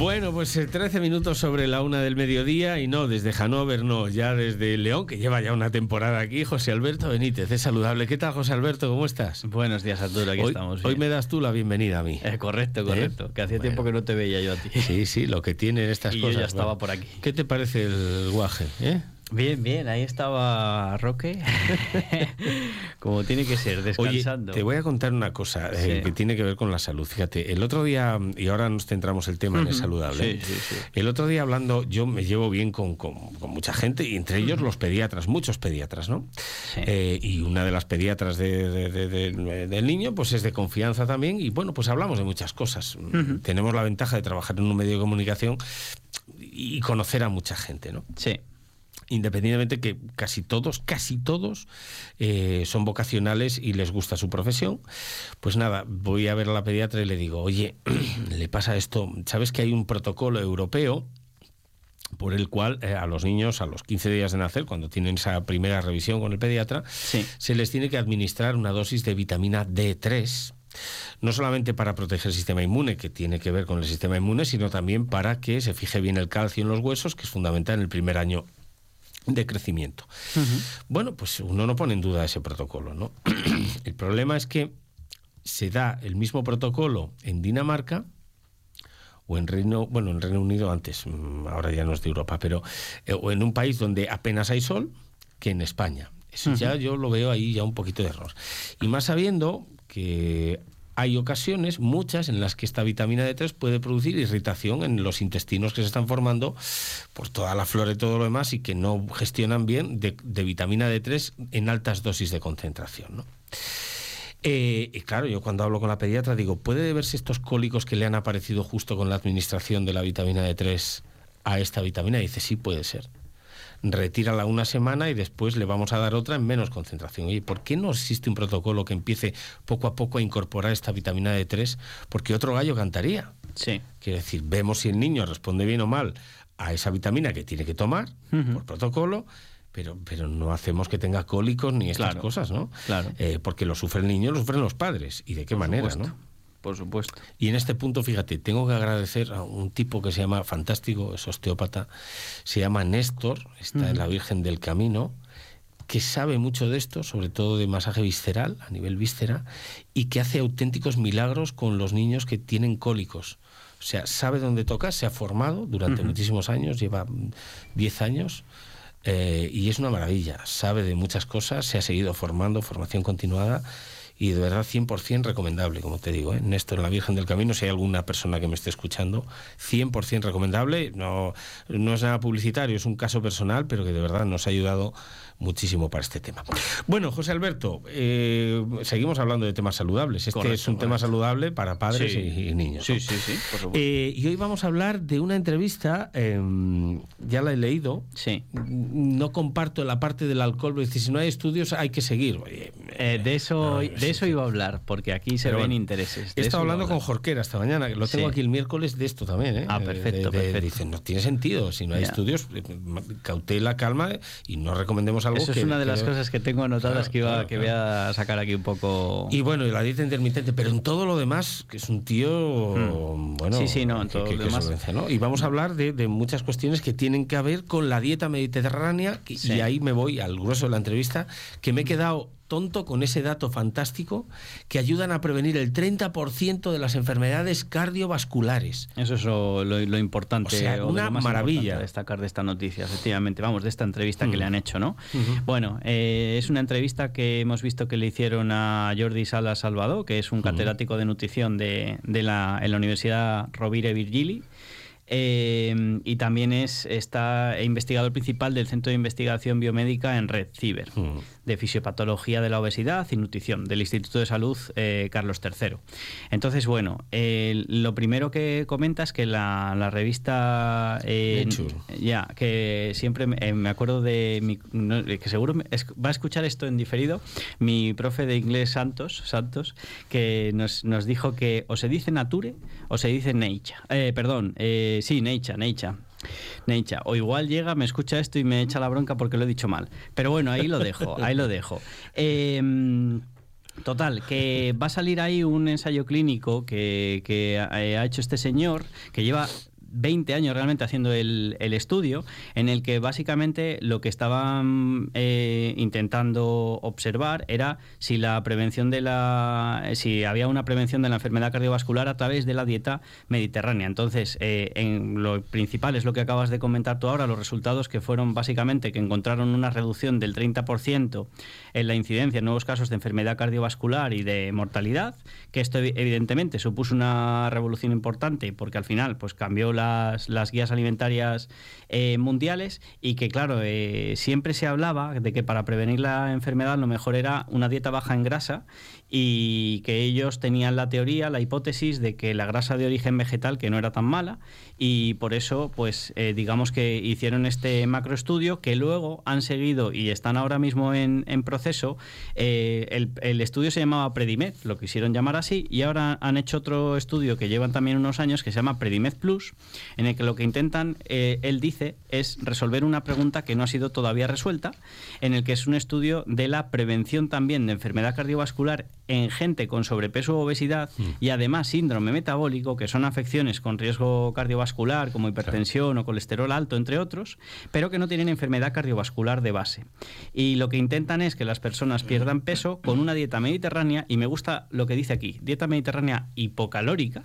Bueno, pues 13 eh, minutos sobre la una del mediodía y no, desde Hannover, no, ya desde León, que lleva ya una temporada aquí, José Alberto Benítez, es saludable. ¿Qué tal, José Alberto? ¿Cómo estás? Buenos días, Arturo, aquí estamos. Hoy me das tú la bienvenida a mí. Eh, correcto, correcto, que hacía tiempo que no te veía yo a ti. Sí, sí, lo que tienen estas cosas. Yo ya estaba por aquí. ¿Qué te parece el guaje? Eh? Bien, bien, ahí estaba Roque, como tiene que ser, descansando. Oye, te voy a contar una cosa eh, que tiene que ver con la salud. Fíjate, el otro día, y ahora nos centramos el tema en el saludable, el otro día hablando, yo me llevo bien con, mucha gente, y entre ellos los pediatras, muchos pediatras, ¿no? Eh, y una de las pediatras del niño, pues es de confianza también, y bueno, pues hablamos de muchas cosas. Tenemos la ventaja de trabajar en un medio de comunicación y conocer a mucha gente, ¿no? Sí independientemente que casi todos, casi todos eh, son vocacionales y les gusta su profesión, pues nada, voy a ver a la pediatra y le digo, oye, le pasa esto, ¿sabes que hay un protocolo europeo? por el cual eh, a los niños a los 15 días de nacer, cuando tienen esa primera revisión con el pediatra, se les tiene que administrar una dosis de vitamina D3 no solamente para proteger el sistema inmune, que tiene que ver con el sistema inmune, sino también para que se fije bien el calcio en los huesos, que es fundamental en el primer año de crecimiento. Bueno, pues uno no pone en duda ese protocolo, ¿no? el problema es que se da el mismo protocolo en Dinamarca o en Reino, bueno, en Reino Unido antes, mm, ahora ya no es de Europa, pero eh, o en un país donde apenas hay sol que en España. Eso ya yo lo veo ahí ya un poquito de error. Y más sabiendo que hay ocasiones, muchas, en las que esta vitamina D3 puede producir irritación en los intestinos que se están formando por toda la flora y todo lo demás y que no gestionan bien de, vitamina D3 en altas dosis de concentración. Eh, y claro, yo cuando hablo con la pediatra digo, ¿puede deberse estos cólicos que le han aparecido justo con la administración de la vitamina D3 a esta vitamina? Y dice, sí, puede ser retírala una semana y después le vamos a dar otra en menos concentración. ¿Y ¿por qué no existe un protocolo que empiece poco a poco a incorporar esta vitamina D3? Porque otro gallo cantaría. Sí. Quiere decir, vemos si el niño responde bien o mal a esa vitamina que tiene que tomar por protocolo, pero, pero no hacemos que tenga cólicos ni estas cosas, ¿no? Claro. Eh, porque lo sufre el niño, lo sufren los padres. ¿Y de qué manera, no? Por supuesto. Y en este punto, fíjate, tengo que agradecer a un tipo que se llama, fantástico, es osteópata, se llama Néstor, está en la Virgen del Camino, que sabe mucho de esto, sobre todo de masaje visceral, a nivel víscera, y que hace auténticos milagros con los niños que tienen cólicos. O sea, sabe dónde toca, se ha formado durante muchísimos años, lleva 10 años, eh, y es una maravilla. Sabe de muchas cosas, se ha seguido formando, formación continuada y de verdad 100% recomendable, como te digo, ¿eh? Néstor, la Virgen del Camino, si hay alguna persona que me esté escuchando, 100% recomendable, no, no es nada publicitario, es un caso personal, pero que de verdad nos ha ayudado muchísimo para este tema. Bueno, José Alberto, eh, seguimos hablando de temas saludables. Este es un tema saludable para padres y, niños. Sí, sí, sí. Eh, y hoy vamos a hablar de una entrevista, em, ya la he leído. Sí. No comparto la parte del alcohol, pero si no hay estudios hay que seguir. Eh, de eso, de eso iba a hablar, porque aquí se ven intereses. he estado hablando con Jorquera esta mañana, que lo tengo aquí el miércoles de esto también. ¿eh? Ah, perfecto, perfecto. Dicen, no tiene sentido, si no hay estudios, cautela, calma y no recomendemos eso es una de las cosas que tengo anotadas que, iba, que voy a sacar aquí un poco. Y bueno, y la dieta intermitente, pero en todo lo demás, que es un tío. Hmm. Bueno, sí, sí, no, en todo lo demás. Y vamos a hablar de, muchas cuestiones que tienen que ver con la dieta mediterránea, y ahí me voy al grueso de la entrevista, que me he quedado tonto con ese dato fantástico que ayudan a prevenir el 30% de las enfermedades cardiovasculares. Eso es lo, importante. O sea, una maravilla. destacar de esta noticia, efectivamente. Vamos, de esta entrevista que le han hecho, ¿no? Bueno, eh, es una entrevista que hemos visto que le hicieron a Jordi Sala Salvador, que es un catedrático de nutrición de, la, en la Universidad Rovira Virgili. Eh, y también es está investigador principal del Centro de Investigación Biomédica en Red Ciber, mm. de Fisiopatología de la Obesidad y Nutrición, del Instituto de Salud eh, Carlos III. Entonces, bueno, lo primero que comenta es que la, revista... Eh, ya, que siempre me acuerdo de... Mi, que seguro va a escuchar esto en diferido, mi profe de inglés Santos, Santos que nos, nos dijo que o se dice nature o se dice nature. perdón, eh, sí, Neicha, Neicha. Neicha. O igual llega, me escucha esto y me echa la bronca porque lo he dicho mal. Pero bueno, ahí lo dejo, ahí lo dejo. Em, total, que va a salir ahí un ensayo clínico que, ha hecho este señor, que lleva 20 años realmente haciendo el, estudio, en el que básicamente lo que estaban eh, intentando observar era si la prevención de la si había una prevención de la enfermedad cardiovascular a través de la dieta mediterránea. Entonces, eh, en lo principal es lo que acabas de comentar tú ahora, los resultados que fueron básicamente que encontraron una reducción del 30% en la incidencia de nuevos casos de enfermedad cardiovascular y de mortalidad, que esto evidentemente supuso una revolución importante porque al final pues cambió las, guías alimentarias eh, mundiales y que claro, eh, siempre se hablaba de que para prevenir la enfermedad lo mejor era una dieta baja en grasa y que ellos tenían la teoría, la hipótesis de que la grasa de origen vegetal que no era tan mala y por eso pues eh, digamos que hicieron este macroestudio que luego han seguido y están ahora mismo en, proceso. Eh, el, estudio se llamaba Predimed, lo quisieron llamar así y ahora han hecho otro estudio que llevan también unos años que se llama Predimed Plus, en el que lo que intentan, eh, él dice, es resolver una pregunta que no ha sido todavía resuelta, en el que es un estudio de la prevención también de enfermedad cardiovascular en gente con sobrepeso o obesidad mm. y además síndrome metabólico, que son afecciones con riesgo cardiovascular como hipertensión o colesterol alto, entre otros, pero que no tienen enfermedad cardiovascular de base. Y lo que intentan es que las personas pierdan peso con una dieta mediterránea, y me gusta lo que dice aquí, dieta mediterránea hipocalórica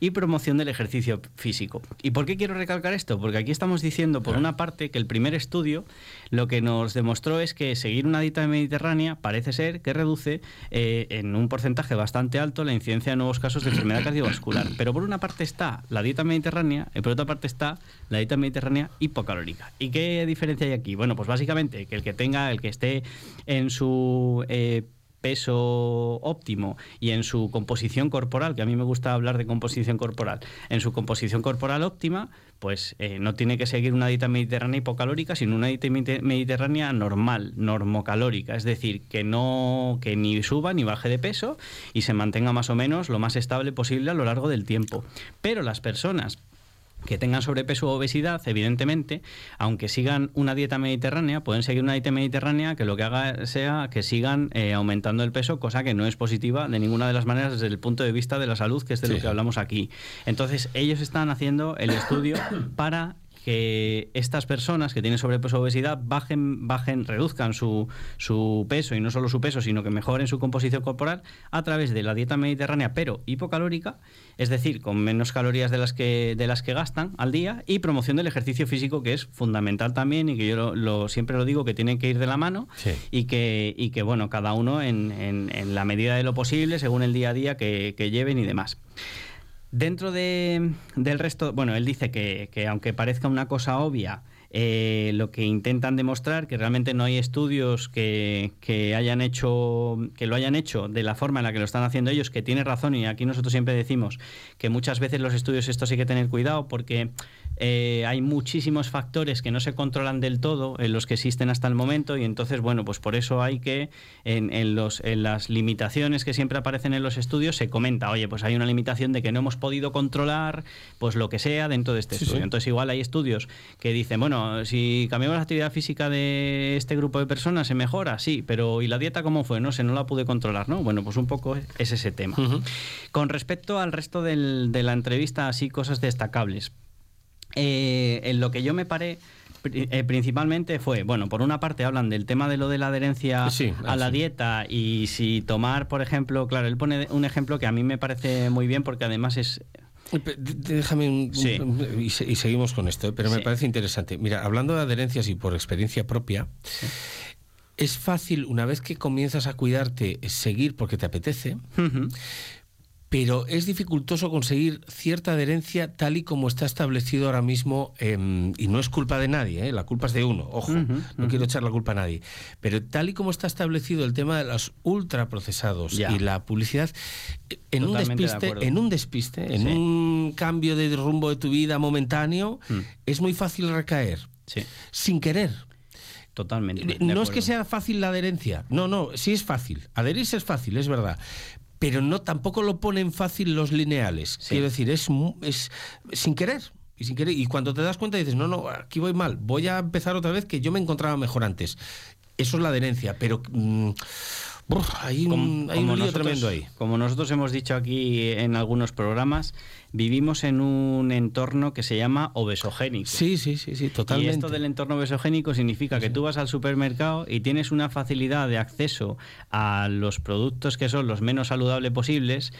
y promoción del ejercicio físico. ¿Y por qué quiero recalcar esto? Porque aquí estamos diciendo, por una parte, que el primer estudio lo que nos demostró es que seguir una dieta mediterránea parece ser que reduce eh, en un porcentaje bastante alto la incidencia de nuevos casos de enfermedad cardiovascular. Pero por una parte está la dieta mediterránea y por otra parte está la dieta mediterránea hipocalórica. ¿Y qué diferencia hay aquí? Bueno, pues básicamente que el que tenga, el que esté en su eh, peso óptimo y en su composición corporal, que a mí me gusta hablar de composición corporal, en su composición corporal óptima, pues eh, no tiene que seguir una dieta mediterránea hipocalórica, sino una dieta mediterránea normal, normocalórica, es decir, que no que ni suba ni baje de peso y se mantenga más o menos lo más estable posible a lo largo del tiempo. Pero las personas que tengan sobrepeso o obesidad, evidentemente, aunque sigan una dieta mediterránea, pueden seguir una dieta mediterránea que lo que haga sea que sigan eh, aumentando el peso, cosa que no es positiva de ninguna de las maneras desde el punto de vista de la salud, que es de lo que hablamos aquí. Entonces, ellos están haciendo el estudio para que estas personas que tienen sobrepeso o obesidad bajen, bajen reduzcan su, su, peso y no solo su peso, sino que mejoren su composición corporal a través de la dieta mediterránea, pero hipocalórica, es decir, con menos calorías de las que, de las que gastan al día, y promoción del ejercicio físico, que es fundamental también y que yo lo, siempre lo digo que tiene que ir de la mano y, que, y que, bueno, cada uno en, en, la medida de lo posible, según el día a día que, que lleven y demás. Dentro de, del resto, bueno, él dice que, que aunque parezca una cosa obvia, eh, lo que intentan demostrar que realmente no hay estudios que, que, hayan hecho que lo hayan hecho de la forma en la que lo están haciendo ellos que tiene razón y aquí nosotros siempre decimos que muchas veces los estudios esto sí hay que tener cuidado porque eh, hay muchísimos factores que no se controlan del todo en los que existen hasta el momento y entonces, bueno, pues por eso hay que, en, los, en las limitaciones que siempre aparecen en los estudios, se comenta, oye, pues hay una limitación de que no hemos podido controlar pues lo que sea dentro de este estudio. Entonces, igual hay estudios que dicen, bueno, si cambiamos la actividad física de este grupo de personas, ¿se mejora? Sí, pero ¿y la dieta cómo fue? No sé, no la pude controlar, ¿no? Bueno, pues un poco es ese tema. Con respecto al resto del, de la entrevista, así cosas destacables. Eh, en lo que yo me paré eh, principalmente fue, bueno, por una parte hablan del tema de lo de la adherencia a la dieta y si tomar, por ejemplo, claro, él pone un ejemplo que a mí me parece muy bien porque además es... Déjame un, y, seguimos con esto, ¿eh? pero me parece interesante. Mira, hablando de adherencias y por experiencia propia, es fácil, una vez que comienzas a cuidarte, seguir porque te apetece, pero es dificultoso conseguir cierta adherencia tal y como está establecido ahora mismo, em, y no es culpa de nadie, ¿eh? la culpa es de uno, ojo, no quiero echar la culpa a nadie, pero tal y como está establecido el tema de los ultraprocesados y la publicidad, en un despiste, en un despiste, en un cambio de rumbo de tu vida momentáneo, mm. es muy fácil recaer, sin querer. Totalmente. No es que sea fácil la adherencia, no, no, sí es fácil. Adherirse es fácil, es verdad pero no tampoco lo ponen fácil los lineales. Quiero decir, es, es sin querer. Y, sin querer, y cuando te das cuenta dices, no, no, aquí voy mal, voy a empezar otra vez que yo me encontraba mejor antes. Eso es la adherencia, pero... Mm, hay un, hay un lío tremendo ahí. Como nosotros hemos dicho aquí en algunos programas, vivimos en un entorno que se llama obesogénico. Sí, sí, sí, sí, totalmente. Y esto del entorno obesogénico significa que tú vas al supermercado y tienes una facilidad de acceso a los productos que son los menos saludables posibles,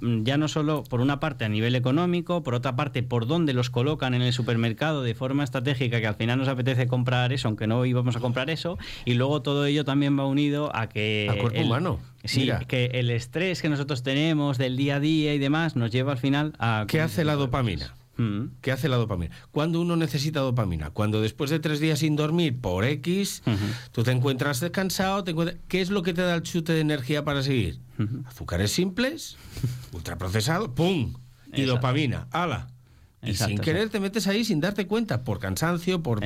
ya no solo por una parte a nivel económico, por otra parte por dónde los colocan en el supermercado de forma estratégica que al final nos apetece comprar eso, aunque no íbamos a comprar eso, y luego todo ello también va unido a que... Al cuerpo humano. Sí, que el estrés que nosotros tenemos del día a día y demás nos lleva al final a... ¿Qué hace la dopamina? Mm. ¿Qué hace la dopamina? Cuando uno necesita dopamina, cuando después de tres días sin dormir por X, tú te encuentras descansado, te ¿qué es lo que te da el chute de energía para seguir? Azúcares simples, ultraprocesados, ¡pum! Y dopamina, ¡hala! Y sin querer te metes ahí sin darte cuenta, por cansancio, por...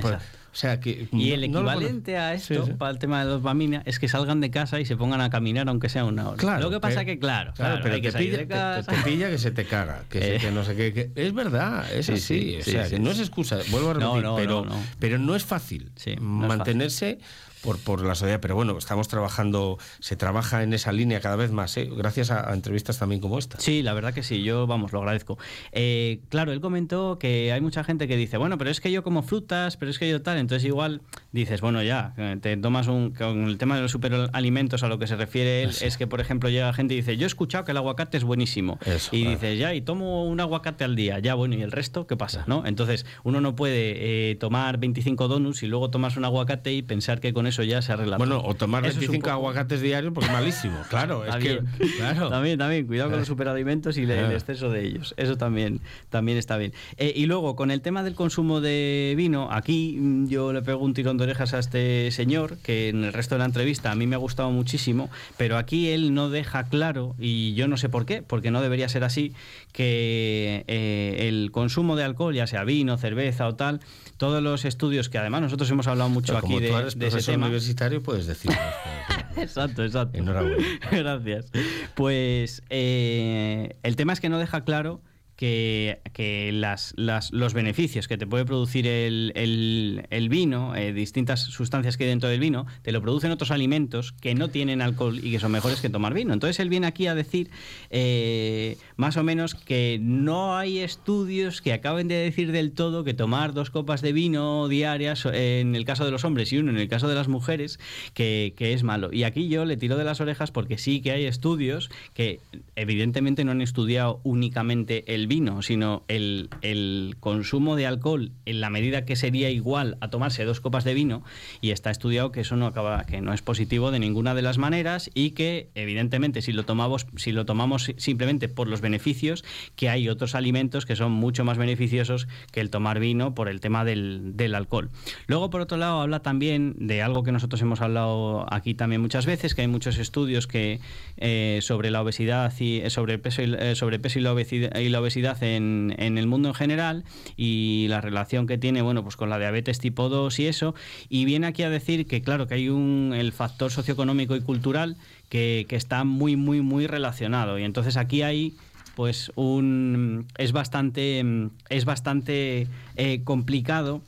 o sea que y el equivalente a esto, para el tema de dopamina, es que salgan de casa y se pongan a caminar aunque sea una hora. Claro, lo que pasa es que, claro, claro, pero te, pilla, Te, pilla, que se te caga, que, no sé qué. es verdad, es así. o sea, que no es excusa, vuelvo a repetir, pero, pero no es fácil mantenerse por, por la sociedad. Pero bueno, estamos trabajando, se trabaja en esa línea cada vez más, ¿eh? gracias a, entrevistas también como esta. Sí, la verdad que sí, yo, vamos, lo agradezco. Eh, claro, él comentó que hay mucha gente que dice, bueno, pero es que yo como frutas, pero es que yo tal, entonces igual dices, bueno, ya, te tomas un, con el tema de los superalimentos a lo que se refiere él, es que, por ejemplo, llega gente y dice, yo he escuchado que el aguacate es buenísimo. y dices, ya, y tomo un aguacate al día, ya, bueno, ¿y el resto qué pasa? ¿no? Entonces, uno no puede eh, tomar 25 donuts y luego tomas un aguacate y pensar que con eso ya se arregla. Bueno, o tomar 25 aguacates diarios porque es malísimo. Claro, es que. Claro. También, también, cuidado con los superalimentos y el exceso de ellos. Eso también, también está bien. Eh, y luego, con el tema del consumo de vino, aquí mm, yo le pego un tirón de orejas a este señor, que en el resto de la entrevista a mí me ha gustado muchísimo, pero aquí él no deja claro, y yo no sé por qué, porque no debería ser así, que eh, el consumo de alcohol, ya sea vino, cerveza o tal, todos los estudios que además nosotros hemos hablado mucho aquí de, ese tema. universitario, puedes decirlo. exacto, exacto. Enhorabuena. Gracias. Pues eh, el tema es que no deja claro que, que las, los beneficios que te puede producir el, el, vino, eh, distintas sustancias que hay dentro del vino, te lo producen otros alimentos que no tienen alcohol y que son mejores que tomar vino. Entonces él viene aquí a decir eh, más o menos que no hay estudios que acaben de decir del todo que tomar dos copas de vino diarias en el caso de los hombres y uno en el caso de las mujeres que, que es malo. Y aquí yo le tiro de las orejas porque sí que hay estudios que evidentemente no han estudiado únicamente el vino, sino el, el, consumo de alcohol en la medida que sería igual a tomarse dos copas de vino y está estudiado que eso no acaba, que no es positivo de ninguna de las maneras y que evidentemente si lo tomamos, si lo tomamos simplemente por los beneficios, que hay otros alimentos que son mucho más beneficiosos que el tomar vino por el tema del, del alcohol. Luego, por otro lado, habla también de algo que nosotros hemos hablado aquí también muchas veces, que hay muchos estudios que eh, sobre la obesidad y eh, sobre el peso y, eh, sobrepeso y la obesidad, y la obesidad en, el mundo en general y la relación que tiene bueno pues con la diabetes tipo 2 y eso. Y viene aquí a decir que claro que hay un el factor socioeconómico y cultural que, está muy muy muy relacionado. Y entonces aquí hay pues un es bastante es bastante eh, complicado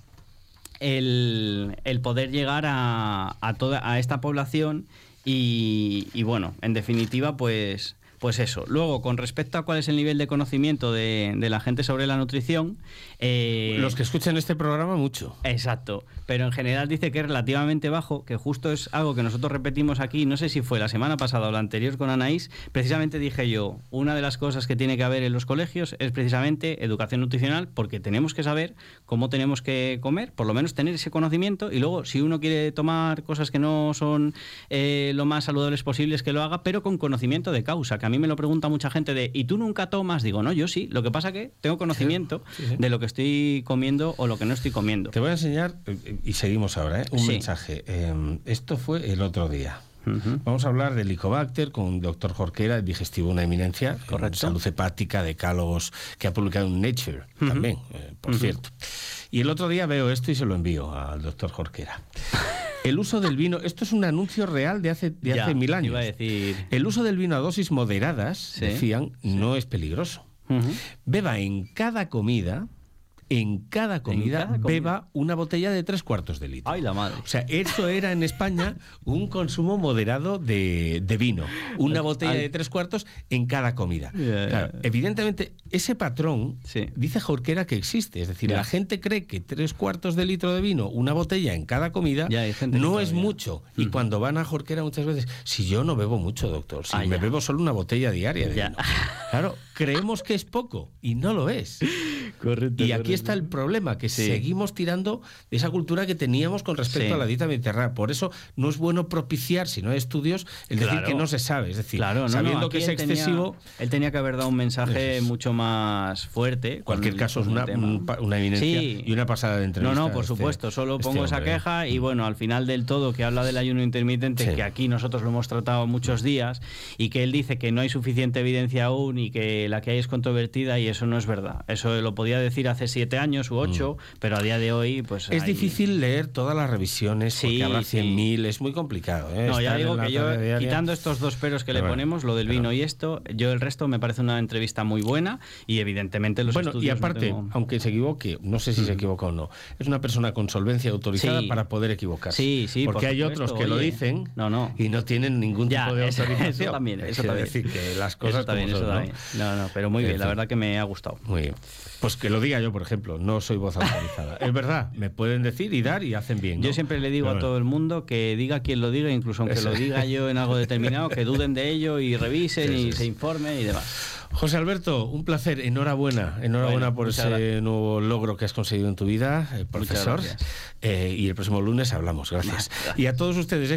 el, poder llegar a, a, toda a esta población y, bueno, en definitiva, pues pues eso. Luego, con respecto a cuál es el nivel de conocimiento de, la gente sobre la nutrición. Eh, Los que escuchan este programa, mucho. Exacto. Pero en general dice que es relativamente bajo, que justo es algo que nosotros repetimos aquí. No sé si fue la semana pasada o la anterior con Anaís. Precisamente dije yo: una de las cosas que tiene que haber en los colegios es precisamente educación nutricional, porque tenemos que saber cómo tenemos que comer, por lo menos tener ese conocimiento. Y luego, si uno quiere tomar cosas que no son eh, lo más saludables posibles, que lo haga, pero con conocimiento de causa. Que a mí me lo pregunta mucha gente de, ¿y tú nunca tomas? Digo, no, yo sí. Lo que pasa que tengo conocimiento de lo que estoy comiendo o lo que no estoy comiendo. Te voy a enseñar, y seguimos ahora, ¿eh? un mensaje. Em, esto fue el otro día. Vamos a hablar del Licobacter con el doctor Jorquera, digestivo una eminencia, Correcto. salud hepática, decálogos, que ha publicado en Nature también, eh, por cierto. Y el otro día veo esto y se lo envío al doctor Jorquera. El uso del vino, esto es un anuncio real de hace, de hace mil años. El uso del vino a dosis moderadas, decían, no es peligroso. Beba en cada comida en cada comida, beba una botella de tres cuartos de litro. ¡Ay, la madre! O sea, eso era en España un consumo moderado de, vino. Una botella de tres cuartos en cada comida. evidentemente, ese patrón dice Jorquera que existe. Es decir, la gente cree que tres cuartos de litro de vino, una botella en cada comida, no es mucho. Y mm. cuando van a Jorquera muchas veces, si yo no bebo mucho, doctor, si ah, me bebo solo una botella diaria de vino. Claro, creemos que es poco y no lo es. Correcto, y aquí está el problema, que seguimos tirando de esa cultura que teníamos con respecto a la dieta mediterránea. Por eso no es bueno propiciar, si no hay estudios, el decir que no se sabe. Es decir, sabiendo que es excesivo. él tenía que haber dado un mensaje mucho más fuerte. Cualquier caso, es una, una evidencia y una pasada de entrevista. No, no, por este, supuesto. Solo este pongo esa queja y bueno, al final del todo, que habla del ayuno intermitente, que aquí nosotros lo hemos tratado muchos días y que él dice que no hay suficiente evidencia aún y que la que hay es controvertida y eso no es verdad. Eso lo podía decir hace siete años u ocho, mm. pero a día de hoy, pues. Es difícil leer todas las revisiones sí, porque habrá 100.000, es muy complicado. ¿eh? No, ya digo que yo, quitando estos dos peros que le ponemos, lo del vino y esto, yo el resto me parece una entrevista muy buena y evidentemente los bueno, Y aparte, aunque se equivoque, no sé si se mm. equivoca o no, es una persona con solvencia autorizada para poder equivocarse. Sí, sí, Porque hay otros que lo dicen no, no. y no tienen ningún tipo de autorización. Eso también, eso también. decir que las cosas también, eso también. ¿no? no, pero muy bien, la verdad que me ha gustado. Muy bien. Pues que lo diga yo, por ejemplo, no soy voz autorizada. es verdad, me pueden decir y dar y hacen bien. Yo siempre le digo a todo el mundo que diga quien lo diga, incluso aunque lo diga yo en algo determinado, que duden de ello y revisen y se informen y demás. José Alberto, un placer, enhorabuena, enhorabuena por ese nuevo logro que has conseguido en tu vida, eh, profesor. Eh, y el próximo lunes hablamos, gracias. Y a todos ustedes,